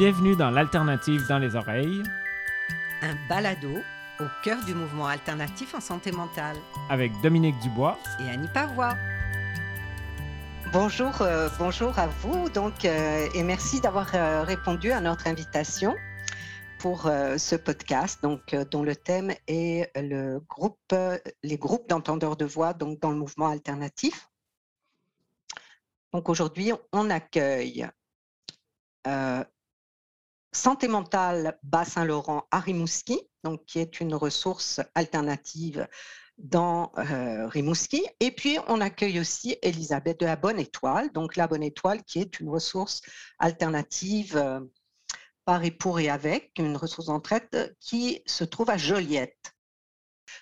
Bienvenue dans l'Alternative dans les oreilles. Un balado au cœur du mouvement alternatif en santé mentale. Avec Dominique Dubois et Annie Pavois. Bonjour, euh, bonjour à vous donc, euh, et merci d'avoir euh, répondu à notre invitation pour ce podcast donc, dont le thème est le groupe, les groupes d'entendeurs de voix donc, dans le mouvement alternatif. Donc aujourd'hui, on accueille Santé mentale Bas-Saint-Laurent à Rimouski, donc qui est une ressource alternative dans euh, Rimouski. Et puis, on accueille aussi Elisabeth de la Bonne Étoile, donc la Bonne Étoile qui est une ressource alternative euh, par et pour et avec, une ressource d'entraide qui se trouve à Joliette.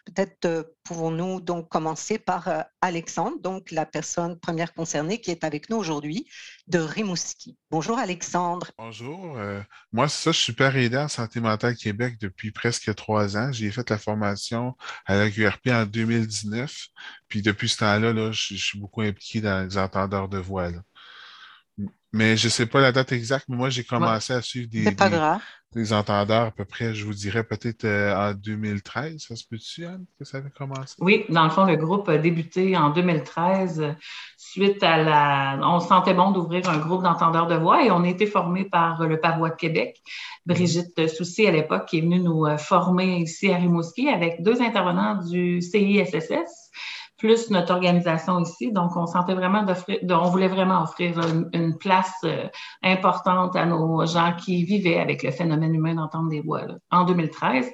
Peut-être euh, pouvons-nous donc commencer par euh, Alexandre, donc la personne première concernée qui est avec nous aujourd'hui de Rimouski. Bonjour Alexandre. Bonjour. Euh, moi, ça, je suis aidant en santé mentale Québec depuis presque trois ans. J'ai fait la formation à la QRP en 2019. Puis depuis ce temps-là, là, je, suis beaucoup impliqué dans les entendeurs de voix. Mais je ne sais pas la date exacte, mais moi, j'ai commencé à suivre des, des, entendeurs à peu près, je vous dirais peut-être euh, en 2013. Ça se peut-tu, Anne, que ça avait commencé? Oui, dans le fond, le groupe a débuté en 2013 suite à la. On se sentait bon d'ouvrir un groupe d'entendeurs de voix et on a été formé par le Pavois de Québec. Brigitte Soucy, à l'époque, qui est venue nous euh, former ici à Rimouski avec deux intervenants du CISSS plus notre organisation ici. Donc, on sentait vraiment d'offrir, on voulait vraiment offrir une, place euh, importante à nos gens qui vivaient avec le phénomène humain d'entendre des voix. En 2013,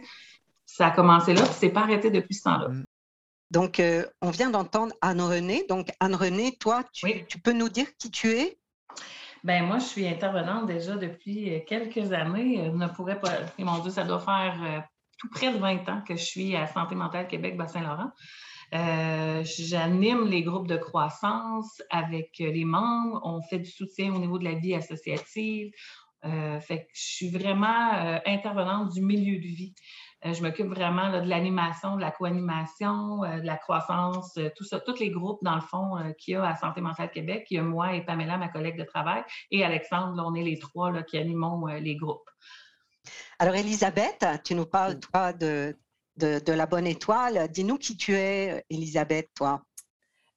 ça a commencé là, puis c'est pas arrêté depuis ce temps-là. Mm. Donc, euh, on vient d'entendre Anne-Renée. Donc, Anne-Renée, toi, tu, tu, peux nous dire qui tu es? Ben moi, je suis intervenante déjà depuis euh, quelques années. Je ne pourrais pas, mon Dieu, ça doit faire tout près de 20 ans que je suis à Santé mentale Québec, Bassin-Laurent. Euh, j'anime les groupes de croissance avec les membres. On fait du soutien au niveau de la vie associative. Euh, fait que je suis vraiment euh, intervenante du milieu de vie. je m'occupe vraiment de l'animation, de la co-animation, de la croissance, tout ça, tous les groupes, dans le fond, qu'il y a à Santé mentale Québec. Il y a moi et Pamela, ma collègue de travail, et Alexandre, on est les trois là, qui animons les groupes. Alors, Elisabeth, tu nous parles, toi, de, de, la Bonne Étoile. Dis-nous qui tu es, Elisabeth, toi.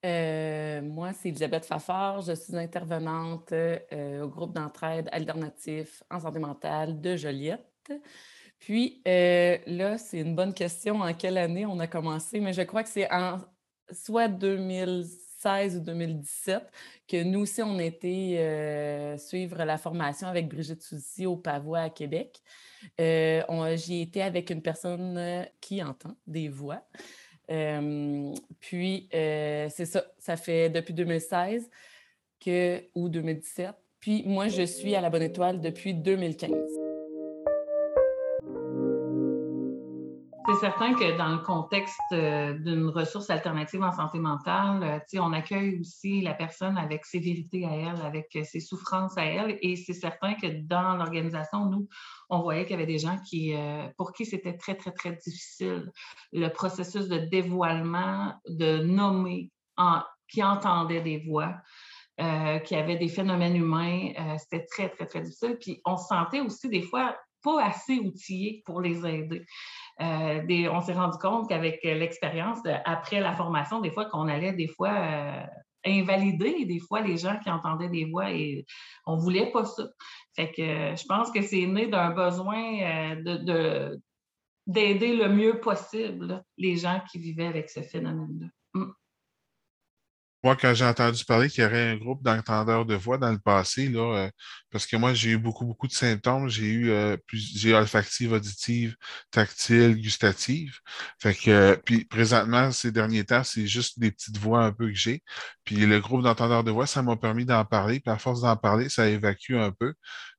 Euh, moi, c'est Elisabeth Fafard. Je suis intervenante euh, au groupe d'entraide alternatif en santé mentale de Joliette. Puis euh, là, c'est une bonne question. En quelle année on a commencé? Mais je crois que c'est en soit 2016 ou 2017 que nous aussi, on a été suivre la formation avec Brigitte Soucy au Pavois à Québec. Euh, J'y été avec une personne euh, qui entend des voix. Euh, puis, euh, c'est ça, ça fait depuis 2016 que, ou 2017. Puis, moi, je suis à la Bonne Étoile depuis 2015. Certain que dans le contexte euh, d'une ressource alternative en santé mentale, euh, on accueille aussi la personne avec ses vérités à elle, avec euh, ses souffrances à elle. Et c'est certain que dans l'organisation, nous, on voyait qu'il y avait des gens qui, pour qui c'était très, très, très difficile le processus de dévoilement, de nommer, qui entendaient des voix. qui avaient des phénomènes humains, c'était très, très, très difficile. Puis on se sentait aussi des fois pas assez outillés pour les aider. Euh, on s'est rendu compte qu'avec euh, l'expérience, après la formation, des fois qu'on allait des fois euh, invalider des fois les gens qui entendaient des voix et on voulait pas ça. Fait que je pense que c'est né d'un besoin de, d'aider le mieux possible les gens qui vivaient avec ce phénomène-là. Mm. Moi, quand j'ai entendu parler qu'il y aurait un groupe d'entendeurs de voix dans le passé, là, euh, parce que moi, j'ai eu beaucoup, beaucoup de symptômes. J'ai eu euh, olfactive, auditive, tactile, gustative. Fait que, euh, puis présentement, ces derniers temps, c'est juste des petites voix un peu que j'ai. Puis le groupe d'entendeurs de voix, ça m'a permis d'en parler. Puis à force d'en parler, ça évacue un peu.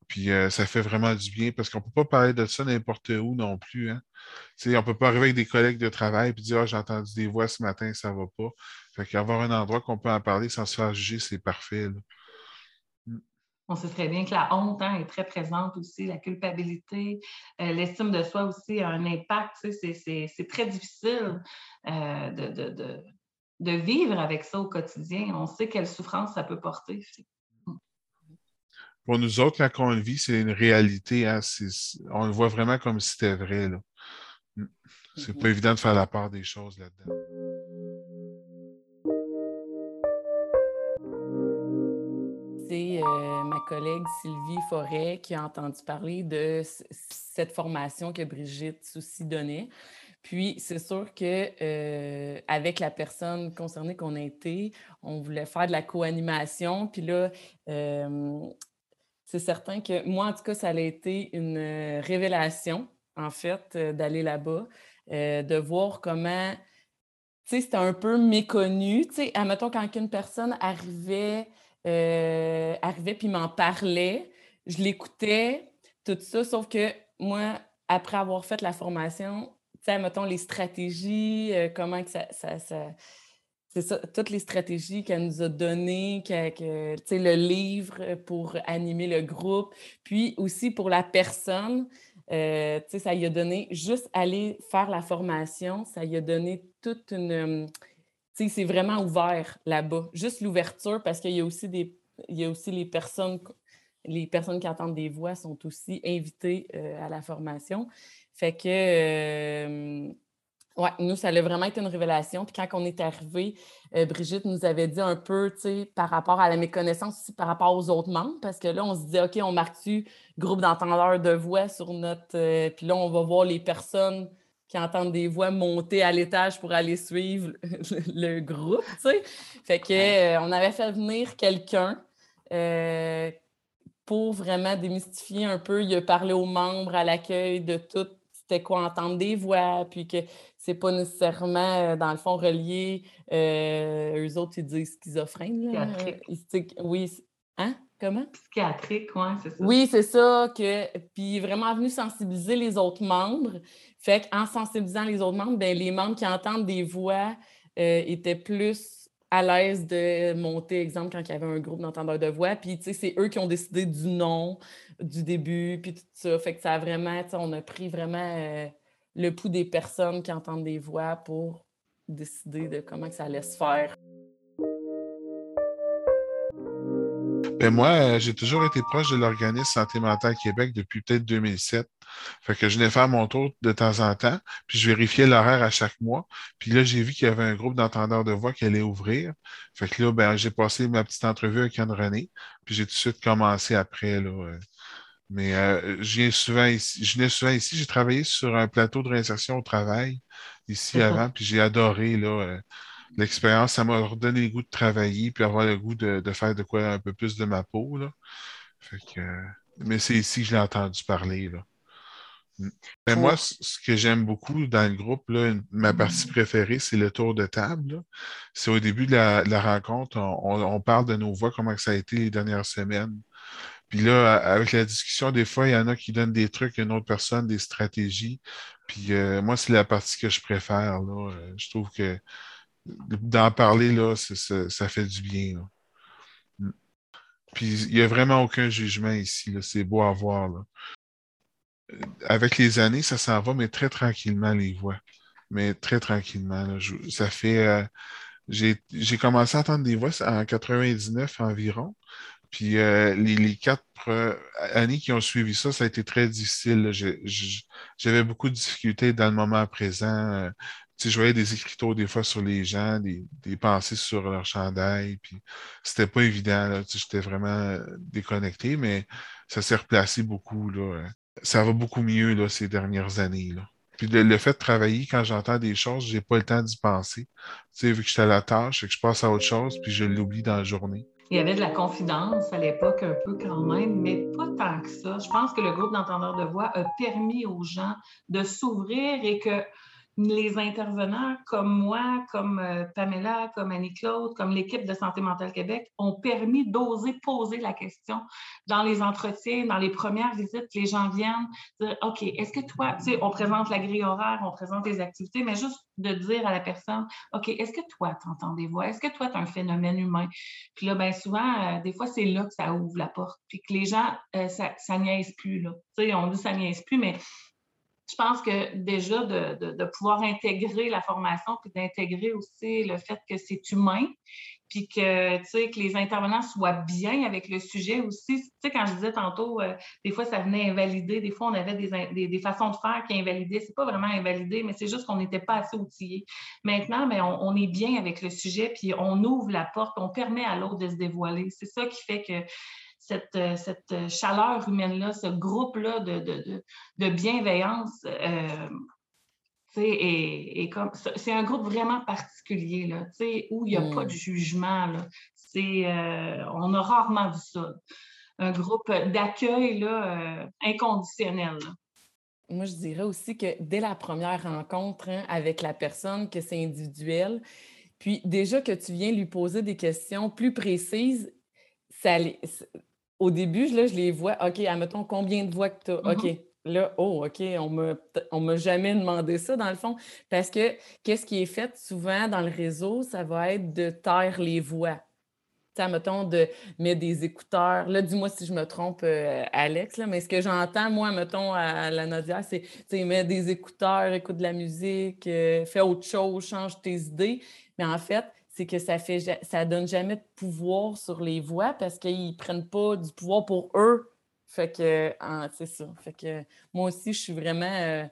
Puis ça fait vraiment du bien parce qu'on ne peut pas parler de ça n'importe où non plus. Hein. on ne peut pas arriver avec des collègues de travail et dire ah, j'ai entendu des voix ce matin, ça ne va pas. Fait qu'avoir un endroit qu'on peut en parler sans se faire juger, c'est parfait. Mm. On sait très bien que la honte hein, est très présente aussi, la culpabilité, euh, l'estime de soi aussi a un impact. C'est très difficile euh, de, vivre avec ça au quotidien. On sait quelle souffrance ça peut porter. pour nous autres, quand on le vit, c'est une réalité. Hein, on le voit vraiment comme si c'était vrai. Là. Mm. C'est pas évident de faire la part des choses là-dedans. Euh, ma collègue Sylvie Forêt qui a entendu parler de cette formation que Brigitte Soucy donnait. Puis, c'est sûr que euh, avec la personne concernée qu'on a été, on voulait faire de la co-animation. Puis là, euh, c'est certain que moi, en tout cas, ça a été une révélation, en fait, euh, d'aller là-bas, de voir comment, tu sais, c'était un peu méconnu. Tu sais, admettons, quand une personne arrivait, arrivait puis m'en parlait, je l'écoutais, tout ça, sauf que moi, après avoir fait la formation, mettons, les stratégies, euh, comment que ça, c'est ça, toutes les stratégies qu'elle nous a données, que, le livre pour animer le groupe, puis aussi pour la personne, euh, ça lui a donné, juste aller faire la formation, ça lui a donné toute une... c'est vraiment ouvert là-bas. Juste l'ouverture, parce qu'il y a aussi des... Il y a aussi les personnes les personnes qui entendent des voix sont aussi invitées euh, à la formation. Fait que, euh, ouais, nous, ça a vraiment été une révélation. Puis quand on est arrivé, euh, Brigitte nous avait dit un peu, tu sais, par rapport à la méconnaissance aussi par rapport aux autres membres, parce que là, on se disait, OK, on marque-tu groupe d'entendeurs de voix sur notre. Puis là, on va voir les personnes qui entendent des voix monter à l'étage pour aller suivre le, groupe, tu sais. Fait que, on avait fait venir quelqu'un pour vraiment démystifier un peu. Il a parlé aux membres à l'accueil de tout c'était quoi entendre des voix, puis que c'est pas nécessairement, euh, dans le fond, relié. Euh, eux autres, ils disent schizophrène. Là. oui. Hein? Comment? Psychiatrique, oui, c'est ça. Oui, c'est ça. Que, puis vraiment venu sensibiliser les autres membres. Fait qu'en sensibilisant les autres membres, ben, les membres qui entendent des voix euh, étaient plus à l'aise de monter, exemple, quand il y avait un groupe d'entendeurs de voix. Puis, tu sais, c'est eux qui ont décidé du nom du début, puis tout ça. Fait que ça a vraiment, on a pris vraiment euh, le pouls des personnes qui entendent des voix pour décider de comment que ça allait se faire. Ben moi, euh, j'ai toujours été proche de l'organisme Santé mentale Québec depuis peut-être 2007. Fait que je venais faire mon tour de temps en temps, puis je vérifiais l'horaire à chaque mois. Puis là, j'ai vu qu'il y avait un groupe d'entendeurs de voix qui allait ouvrir. Fait que là, ben, j'ai passé ma petite entrevue avec Anne René, puis j'ai tout de suite commencé après. Là, mais euh, je viens souvent ici. Je venais souvent ici. J'ai travaillé sur un plateau de réinsertion au travail ici avant, puis j'ai adoré là, euh, l'expérience. Ça m'a redonné le goût de travailler, puis avoir le goût de, faire de quoi un peu plus de ma peau. Là. Fait que, mais c'est ici que je l'ai entendu parler. Là. Mm. Ben, moi, ce que j'aime beaucoup dans le groupe, là, ma partie préférée, c'est le tour de table. C'est au début de la, rencontre, on, on, parle de nos voix, comment ça a été les dernières semaines. Puis là, avec la discussion, des fois, il y en a qui donnent des trucs à une autre personne, des stratégies. Puis euh, moi, c'est la partie que je préfère. Là. Euh, je trouve que d'en parler, là, ça fait du bien. Mm. Puis il n'y a vraiment aucun jugement ici. C'est beau à voir. Euh, avec les années, ça s'en va, mais très tranquillement, les voix. Mais très tranquillement. ça fait. j'ai commencé à entendre des voix en 99 environ. Puis euh, les, quatre années qui ont suivi ça, ça a été très difficile. J'avais beaucoup de difficultés dans le moment présent. Euh, je voyais des écriteaux des fois sur les gens, des, pensées sur leur chandail. Puis c'était pas évident. J'étais vraiment euh, déconnecté, mais ça s'est replacé beaucoup. Là. Ça va beaucoup mieux là, ces dernières années. Là. Puis le, fait de travailler, quand j'entends des choses, j'ai pas le temps d'y penser. Tu sais, vu que j'étais à la tâche, que je passe à autre chose, puis je l'oublie dans la journée. Il y avait de la confidence à l'époque un peu quand même, mais pas tant que ça. Je pense que le groupe d'entendeurs de voix a permis aux gens de s'ouvrir et que les intervenants comme moi, comme euh, Pamela, comme Annie-Claude, comme l'équipe de Santé mentale Québec ont permis d'oser poser la question dans les entretiens, dans les premières visites. Les gens viennent dire OK, est-ce que toi, tu sais, on présente la grille horaire, on présente les activités, mais juste de dire à la personne OK, est-ce que toi, tu entends des voix? Est-ce que toi, tu as un phénomène humain? Puis là, bien souvent, euh, des fois, c'est là que ça ouvre la porte. Puis que les gens, euh, ça, ça niaise plus. Là. Tu sais, on dit ça niaise plus, mais je pense que déjà de, pouvoir intégrer la formation, puis d'intégrer aussi le fait que c'est humain, puis que, que les intervenants soient bien avec le sujet aussi. Tu sais, quand je disais tantôt, euh, des fois, ça venait invalider, des fois, on avait des, façons de faire qui invalidaient. C'est pas vraiment invalider, mais c'est juste qu'on n'était pas assez outillés. Maintenant, mais on, on, est bien avec le sujet, puis on ouvre la porte, on permet à l'autre de se dévoiler. C'est ça qui fait que cette, euh, cette chaleur humaine-là, ce groupe-là de, de, de, bienveillance, euh, et, comme c'est un groupe vraiment particulier là, où il n'y a pas de mm. jugement. Là. Euh, on a rarement vu ça. Un groupe d'accueil là, inconditionnel. Moi, je dirais aussi que dès la première rencontre hein, avec la personne, que c'est individuel, puis déjà que tu viens lui poser des questions plus précises, ça, au début, là, je les vois, OK, admettons combien de voix que tu as. OK. Mm-hmm. Là, oh, OK, on ne m'a jamais demandé ça, dans le fond. Parce que qu'est-ce qui est fait souvent dans le réseau, ça va être de taire les voix. Tu sais, mettons, de mettre des écouteurs. Là, dis-moi si je me trompe, euh, Alex, là, mais ce que j'entends, moi, mettons, à la Nadia, c'est, mets des écouteurs, écoute de la musique, euh, fais autre chose, change tes idées. Mais en fait, c'est que ça fait ça donne jamais de pouvoir sur les voix parce qu'ils prennent pas du pouvoir pour eux. Fait que c'est ça. Fait que moi aussi, je suis vraiment euh,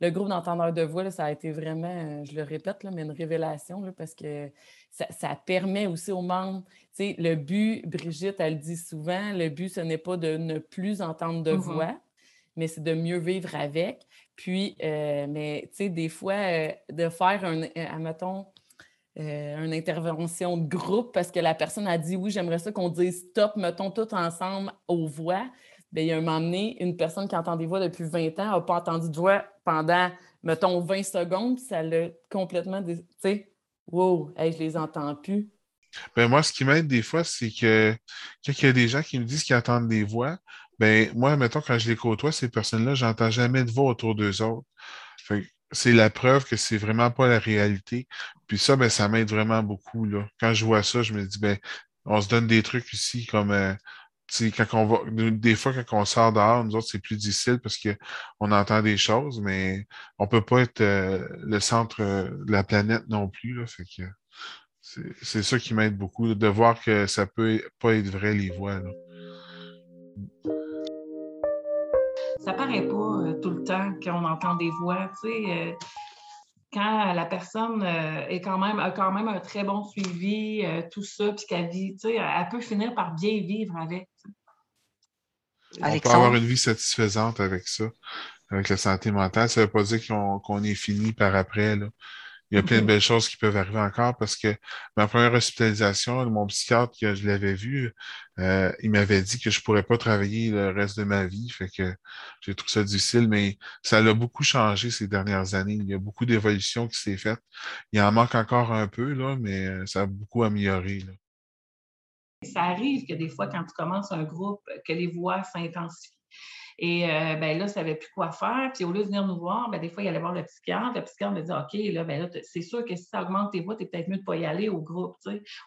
le groupe d'entendeurs de voix, ça a été vraiment, euh, je le répète, là, mais une révélation parce que ça, permet aussi aux membres. Le but, Brigitte, elle dit souvent, le but, ce n'est pas de ne plus entendre de mm-hmm. voix, mais c'est de mieux vivre avec. Puis, euh, mais tu sais, des fois, de faire un, admettons, euh, une intervention de groupe parce que la personne a dit oui, j'aimerais ça qu'on dise stop, mettons tout ensemble aux voix. Bien, il y a un moment donné, une personne qui entend des voix depuis 20 ans n'a pas entendu de voix pendant, mettons, 20 secondes, puis ça l'a complètement. Tu sais, wow, je les entends plus. Ben moi, ce qui m'aide des fois, c'est que quand il y a des gens qui me disent qu'ils entendent des voix, ben moi, mettons, quand je les côtoie, ces personnes-là, j'entends jamais de voix autour d'eux autres. Fait c'est la preuve que c'est vraiment pas la réalité. Puis ça, ben, ça m'aide vraiment beaucoup. Là. Quand je vois ça, je me dis, ben, on se donne des trucs ici comme euh, quand on va. Des fois, quand on sort dehors, nous autres, c'est plus difficile parce qu'on entend des choses, mais on peut pas être euh, le centre euh, de la planète non plus. Là, que c'est ça qui m'aide beaucoup, de voir que ça peut pas être vrai les voix. Là ça paraît pas euh, tout le temps qu'on entend des voix. Tu sais, euh, quand la personne euh, est quand même, a quand même un très bon suivi, tout ça, puis qu'elle vit, tu sais, elle peut finir par bien vivre avec. On peut avoir une vie satisfaisante avec ça, avec la santé mentale. Ça ne veut pas dire qu'on est fini par après. Là il y a plein de belles choses qui peuvent arriver encore parce que ma première hospitalisation, mon psychiatre, que je l'avais vu, euh, il m'avait dit que je ne pourrais pas travailler le reste de ma vie. Fait que j'ai trouvé ça difficile, mais ça a beaucoup changé ces dernières années. Il y a beaucoup d'évolution qui s'est faite. Il en manque encore un peu, là, mais euh, ça a beaucoup amélioré. Ça arrive que des fois, quand tu commences un groupe, que les voix s'intensifient. Et euh, ben là, ne savait plus quoi faire. Puis au lieu de venir nous voir, ben, des fois, il allait voir le psychiatre. Le psychiatre me dit OK, là, ben là, c'est sûr que si ça augmente tes voix, tu es peut-être mieux de ne pas y aller au groupe.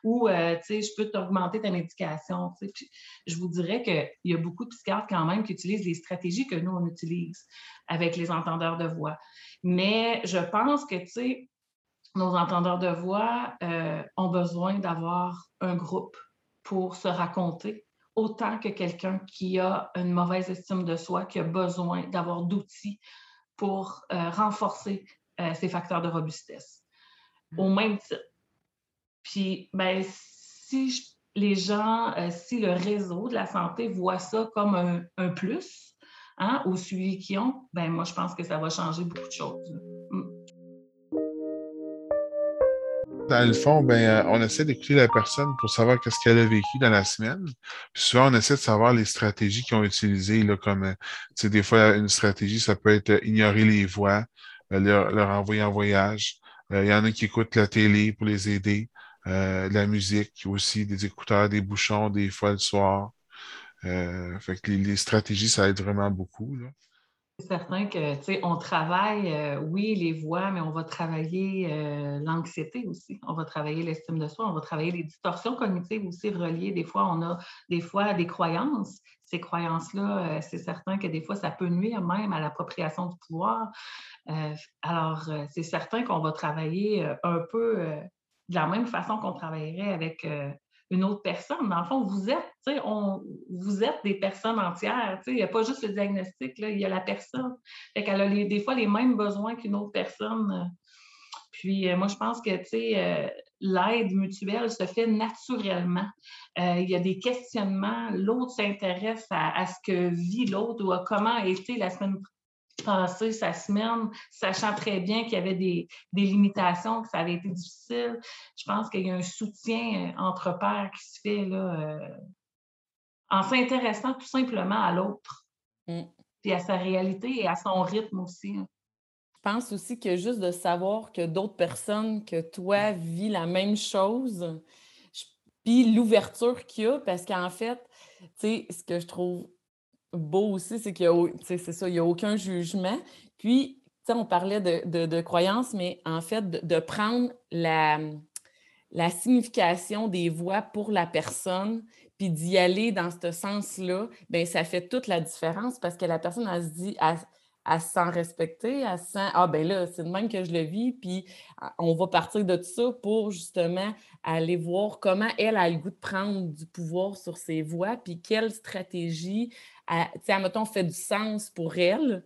Ou euh, je peux t'augmenter ta médication. Puis, je vous dirais qu'il y a beaucoup de psychiatres quand même qui utilisent les stratégies que nous, on utilise avec les entendeurs de voix. Mais je pense que nos entendeurs de voix euh, ont besoin d'avoir un groupe pour se raconter autant que quelqu'un qui a une mauvaise estime de soi, qui a besoin d'avoir d'outils pour euh, renforcer euh, ses facteurs de robustesse. Au mm. même titre. Puis, ben, si les gens, euh, si le réseau de la santé voit ça comme un, plus hein, au suivi qu'ils ont, ben, moi, je pense que ça va changer beaucoup de choses. Dans le fond, ben, euh, on essaie d'écouter la personne pour savoir qu'est-ce qu'elle a vécu dans la semaine. Puis souvent, on essaie de savoir les stratégies qu'ils ont utilisées, là, comme, euh, des fois, une stratégie, ça peut être euh, ignorer les voix, leur, envoyer en voyage. Il y en a qui écoutent la télé pour les aider, la musique aussi, des écouteurs, des bouchons, des fois le soir. fait que les, stratégies, ça aide vraiment beaucoup. Là. C'est certain que, tu sais, on travaille, euh, oui, les voix, mais on va travailler euh, l'anxiété aussi. On va travailler l'estime de soi, on va travailler les distorsions cognitives aussi reliées. Des fois, on a des fois des croyances. Ces croyances-là, euh, c'est certain que des fois, ça peut nuire même à l'appropriation du pouvoir. alors, c'est certain qu'on va travailler un peu de la même façon qu'on travaillerait avec une autre personne. Dans le fond, vous êtes, on, vous êtes des personnes entières. Il n'y a pas juste le diagnostic, il y a la personne. Fait qu'elle a des fois les mêmes besoins qu'une autre personne. Puis euh, moi, je pense que euh, l'aide mutuelle se fait naturellement. Euh, il y a des questionnements, l'autre s'intéresse à, à, ce que vit l'autre ou à comment a été la semaine sa semaine, sachant très bien qu'il y avait des, limitations, que ça avait été difficile. Je pense qu'il y a un soutien euh, entre pairs qui se fait là, euh, en s'intéressant tout simplement à l'autre, mm. puis à sa réalité et à son rythme aussi. Hein. Je pense aussi que juste de savoir que d'autres personnes que toi vivent la même chose, puis l'ouverture qu'il y a, parce qu'en fait, tu sais, ce que je trouve beau aussi, c'est qu'il y a, n'y a aucun jugement. Puis, on parlait de, de, mais en fait, de, prendre la, la signification des voix pour la personne, puis d'y aller dans ce sens-là, bien, ça fait toute la différence parce que la personne, elle se dit, à se sent respecter, elle se ah ben là, c'est de même que je le vis, puis on va partir de ça pour justement aller voir comment elle a le goût de prendre du pouvoir sur ses voix, puis quelle stratégie sais, mettons, fait du sens pour elle.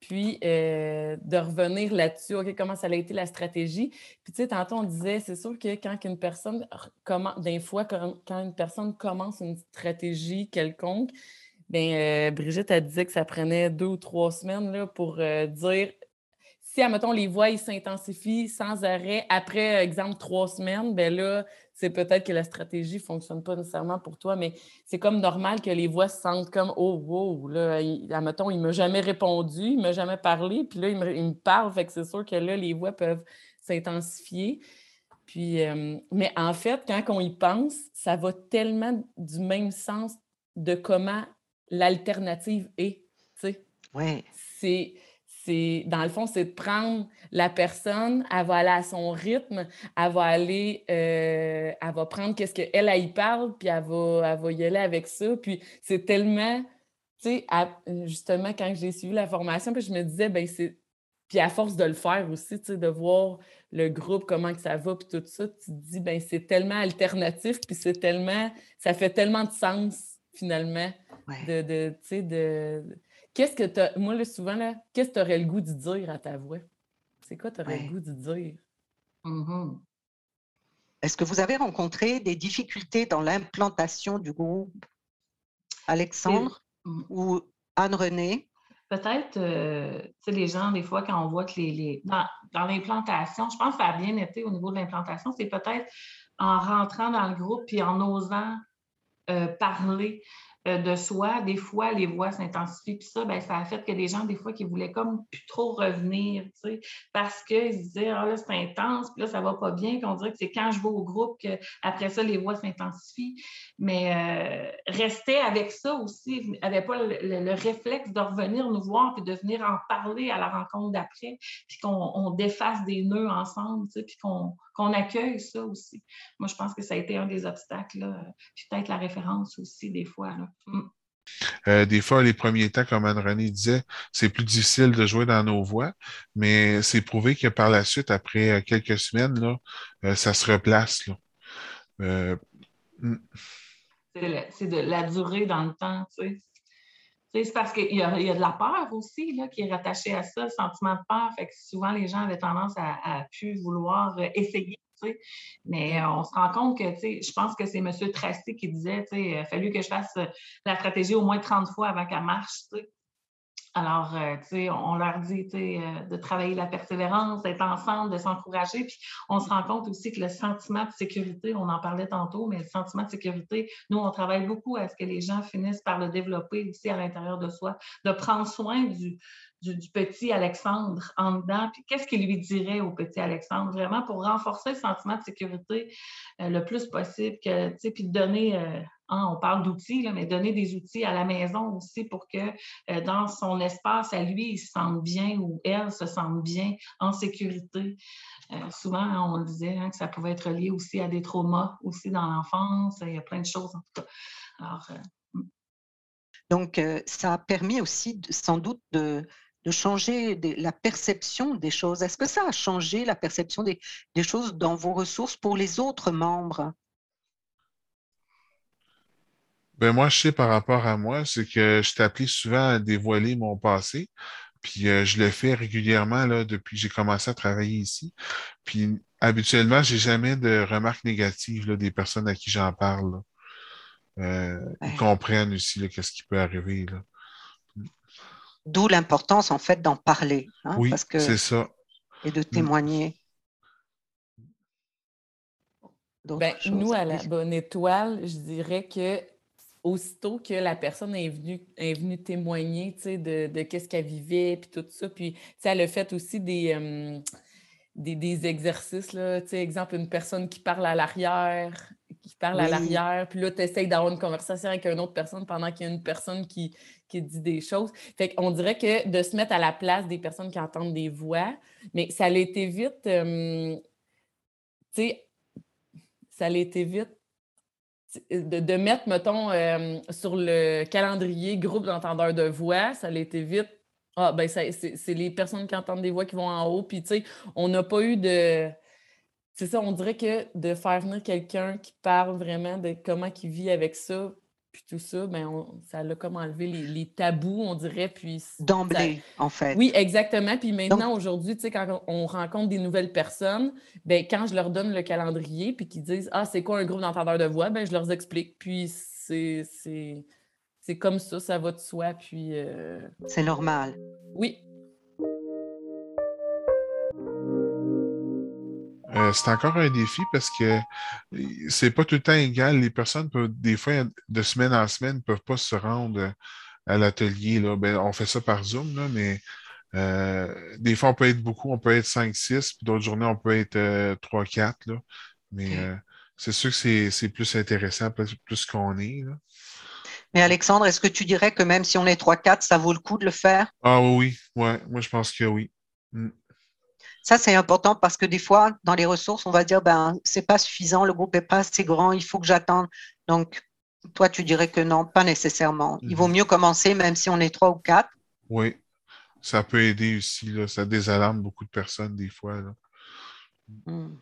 Puis euh, de revenir là-dessus, OK, comment ça a été la stratégie? Puis, tu sais, tantôt, on disait, c'est sûr que quand une personne fois, quand, une personne commence une stratégie quelconque, bien, euh, Brigitte, elle disait que ça prenait deux ou trois semaines là, pour euh, dire si, admettons, les voix s'intensifient sans arrêt après, exemple, trois semaines, bien là, c'est peut-être que la stratégie ne fonctionne pas nécessairement pour toi, mais c'est comme normal que les voix se sentent comme Oh, wow, là, il, admettons, il ne m'a jamais répondu, il ne m'a jamais parlé, puis là, il me, parle, fait que c'est sûr que là, les voix peuvent s'intensifier. Puis, euh, mais en fait, quand on y pense, ça va tellement du même sens de comment l'alternative est. Oui. C'est c'est dans le fond, c'est de prendre la personne, elle va aller à son rythme, elle va aller, euh, elle va prendre qu'est-ce qu'elle, elle, y parle, puis elle va, elle va y aller avec ça. Puis c'est tellement, tu sais, justement, quand j'ai suivi la formation, puis je me disais, ben c'est. Puis à force de le faire aussi, tu sais, de voir le groupe, comment que ça va, puis tout ça, tu te dis, ben c'est tellement alternatif, puis c'est tellement, ça fait tellement de sens, finalement, de, de tu sais, de Qu'est-ce que tu Moi, là, souvent, là, qu'est-ce que tu aurais le goût de dire à ta voix? C'est quoi tu aurais le goût de dire? Mmh Est-ce que vous avez rencontré des difficultés dans l'implantation du groupe, Alexandre mmh. ou Anne-Renée? Peut-être, euh, tu sais, les gens, des fois, quand on voit que les. Dans, l'implantation, je pense que ça a bien été au niveau de l'implantation, c'est peut-être en rentrant dans le groupe puis en osant euh, parler. Euh, de soi, des fois, les voix s'intensifient. Puis ça, ben, ça a fait que des gens, des fois, qui voulaient comme plus trop revenir, tu sais, parce qu'ils se disaient, ah là, c'est intense, puis là, ça va pas bien. qu'on dirait que c'est quand je vais au groupe qu'après ça, les voix s'intensifient. Mais euh, rester avec ça aussi, n'avait pas le, réflexe de revenir nous voir, puis de venir en parler à la rencontre d'après, puis qu'on défasse des nœuds ensemble, puis qu'on accueille ça aussi. Moi, je pense que ça a été un des obstacles, puis peut-être la référence aussi, des fois. Euh, des fois, les premiers temps, comme Anne-Renée disait, c'est plus difficile de jouer dans nos voix, mais c'est prouvé que par la suite, après euh, quelques semaines, là, euh, ça se replace. Mm. C'est de la durée dans le temps, tu sais. C'est parce qu'il y, a de la peur aussi là, qui est rattachée à ça, le sentiment de peur. Fait que souvent, les gens avaient tendance à, à plus vouloir essayer mais euh, on se rend compte que, je pense que c'est M. Tracy qui disait, il a fallu que je fasse euh, la stratégie au moins 30 fois avant qu'elle marche. Alors, euh, on leur dit de travailler la persévérance, d'être ensemble, de s'encourager. Puis on se rend compte aussi que le sentiment de sécurité, on en parlait tantôt, mais le sentiment de sécurité, nous, on travaille beaucoup à ce que les gens finissent par le développer aussi à l'intérieur de soi, de prendre soin du, du, petit Alexandre en dedans, puis qu'est-ce qu'il lui dirait au petit Alexandre, vraiment pour renforcer le sentiment de sécurité euh, le plus possible, que, puis donner, euh, hein, on parle d'outils, mais donner des outils à la maison aussi pour que euh, dans son espace à lui, il se sente bien ou elle se sente bien en sécurité. souvent, hein, on le disait hein, que ça pouvait être lié aussi à des traumas aussi dans l'enfance, il y a plein de choses en tout cas. Alors, donc, ça a permis aussi sans doute de, de changer la perception des choses. Est-ce que ça a changé la perception des, choses dans vos ressources pour les autres membres? Ben moi, je sais par rapport à moi, c'est que je t'appelais souvent à dévoiler mon passé. Puis euh, je le fais régulièrement là, depuis que j'ai commencé à travailler ici. Puis habituellement, j'ai jamais de remarques négatives là, des personnes à qui j'en parle. Euh, ils comprennent aussi qu'est-ce qui peut arriver. Là. D'où l'importance, en fait, d'en parler. Hein, oui, c'est ça. Et de témoigner. Ben, nous, à la Bonne Étoile, je dirais que aussitôt que la personne est venue, est venue témoigner de, de qu'est-ce qu'elle vivait, puis tout ça, puis elle a fait aussi des, euh, des, des, exercices, là, exemple, une personne qui parle à l'arrière, qui parle à l'arrière, puis là, tu essayes d'avoir une conversation avec une autre personne pendant qu'il y a une personne qui, qui dit des choses. Fait qu'on dirait que de se mettre à la place des personnes qui entendent des voix, mais ça a été vite, tu sais, ça a été vite de, mettre, mettons, sur le calendrier groupe d'entendeurs de voix, ça a été vite. Ah, ben, c'est les personnes qui entendent des voix qui vont en haut. Puis, tu sais, on n'a pas eu de. C'est ça, on dirait que de faire venir quelqu'un qui parle vraiment de comment il vit avec ça, puis tout ça, ben ça a comme enlevé les, tabous, on dirait. Puis D'emblée, en fait. Oui, exactement. Puis maintenant, aujourd'hui, tu sais, quand on rencontre des nouvelles personnes, ben quand je leur donne le calendrier, puis qu'ils disent Ah, c'est quoi un groupe d'entendeurs de voix, ben je leur explique. Puis c'est, c'est, comme ça, ça va de soi. Puis. Euh, c'est normal. Oui. Euh, c'est encore un défi parce que c'est pas tout le temps égal. Les personnes peuvent, des fois, de semaine en semaine, ne peuvent pas se rendre à l'atelier. Ben, on fait ça par Zoom, là, mais euh, des fois, on peut être beaucoup, on peut être 5-6, puis d'autres journées, on peut être 3-4. Euh, mais c'est sûr que c'est plus intéressant, plus, qu'on est. Mais Alexandre, est-ce que tu dirais que même si on est 3-4, ça vaut le coup de le faire? Ah oui, ouais, moi je pense que oui. Mm. Ça, c'est important parce que des fois, dans les ressources, on va dire, ben, c'est pas suffisant, le groupe n'est pas assez grand, il faut que j'attende. Donc, toi, tu dirais que non, pas nécessairement. Il vaut mhm. mieux commencer même si on est trois ou quatre. Oui, ça peut aider aussi. Là. Ça désalarme beaucoup de personnes des fois. Hmm.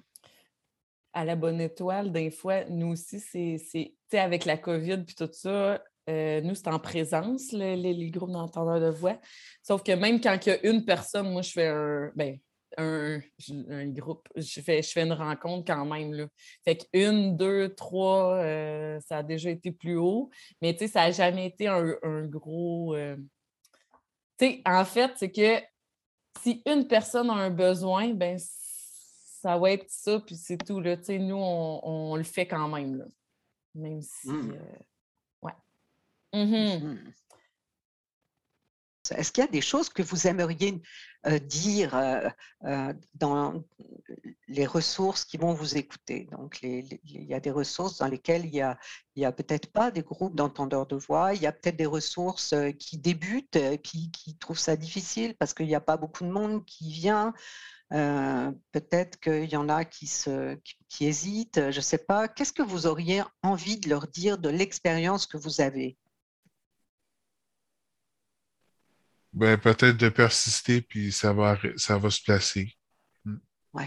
À la bonne étoile, des fois, nous aussi, c'est avec la COVID puis tout ça, euh, nous, c'est en présence, les, groupes d'entendeurs de voix. Sauf que même quand il y a une personne, moi, je fais un. Ben, un, groupe, je fais, je fais une rencontre quand même. Là. Fait qu'une, deux, trois, euh, ça a déjà été plus haut, mais tu sais, ça n'a jamais été un, gros. Euh, tu sais, en fait, c'est que si une personne a un besoin, ben ça va être ça, puis c'est tout. Là. Tu sais, nous, on, le fait quand même. Là. Même si. Mmh. Euh, ouais. Mmh mmh. Est-ce qu'il y a des choses que vous aimeriez dire euh, euh, dans les ressources qui vont vous écouter Donc, il y a des ressources dans lesquelles il n'y a, peut-être pas des groupes d'entendeurs de voix, il y a peut-être des ressources qui débutent puis qui trouvent ça difficile parce qu'il n'y a pas beaucoup de monde qui vient. peut-être qu'il y en a qui, se, qui hésitent, je ne sais pas. Qu'est-ce que vous auriez envie de leur dire de l'expérience que vous avez? Ben, peut-être de persister, puis ça va, ça va se placer. Hmm. Oui.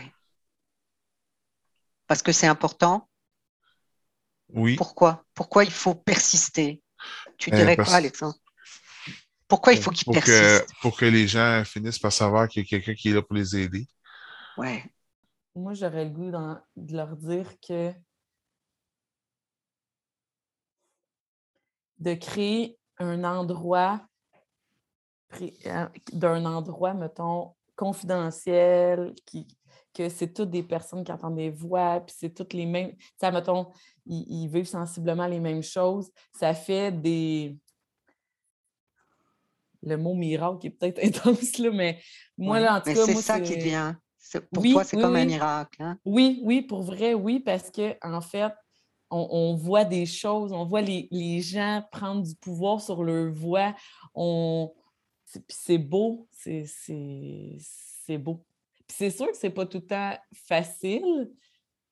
Parce que c'est important? Oui. Pourquoi? Pourquoi il faut persister? Tu ben, dirais quoi, Alexandre? Pourquoi il faut qu'ils persistent? pour que les gens finissent par savoir qu'il y a quelqu'un qui est là pour les aider. Oui. Moi, j'aurais le goût de leur dire que de créer un endroit d'un endroit, mettons, confidentiel, qui, que c'est toutes des personnes qui entendent des voix, puis c'est toutes les mêmes. Ça, mettons, ils, vivent sensiblement les mêmes choses. Ça fait des. le mot miracle est peut-être intense, là, mais moi, là, en tout mais cas, c'est ça qui vient. Pour Oui, toi, c'est oui, comme un miracle. hein? Oui, oui, pour vrai, oui, parce que en fait, on, on voit des choses, on voit les, les gens prendre du pouvoir sur leur voix. On... c'est- beau, c'est, beau. Puis c'est sûr que c'est pas tout le temps facile,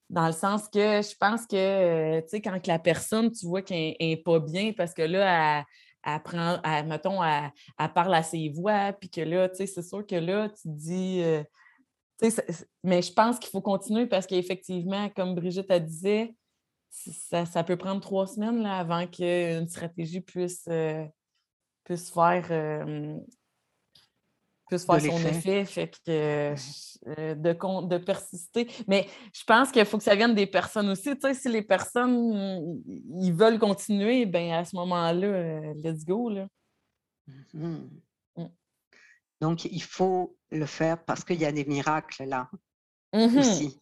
dans le sens que je pense que, tu sais, quand la personne, tu vois qu'elle n'est pas bien, parce que là, elle, elle mettons, elle, parle à ses voix, puis que là, tu sais, c'est sûr que là, tu dis. euh, mais je pense qu'il faut continuer parce qu'effectivement, comme Brigitte a disait, ça, ça peut prendre trois semaines là, avant qu'une stratégie puisse, euh, puisse faire, euh, puisse De faire son effet. Fait que euh, de, con- de persister. Mais je pense qu'il faut que ça vienne des personnes aussi. Tu sais, si les personnes ils- veulent continuer, ben à ce moment-là, euh, let's go. Là. Mhm. Mm. Donc, il faut le faire parce qu'il y a des miracles là Mhm. aussi.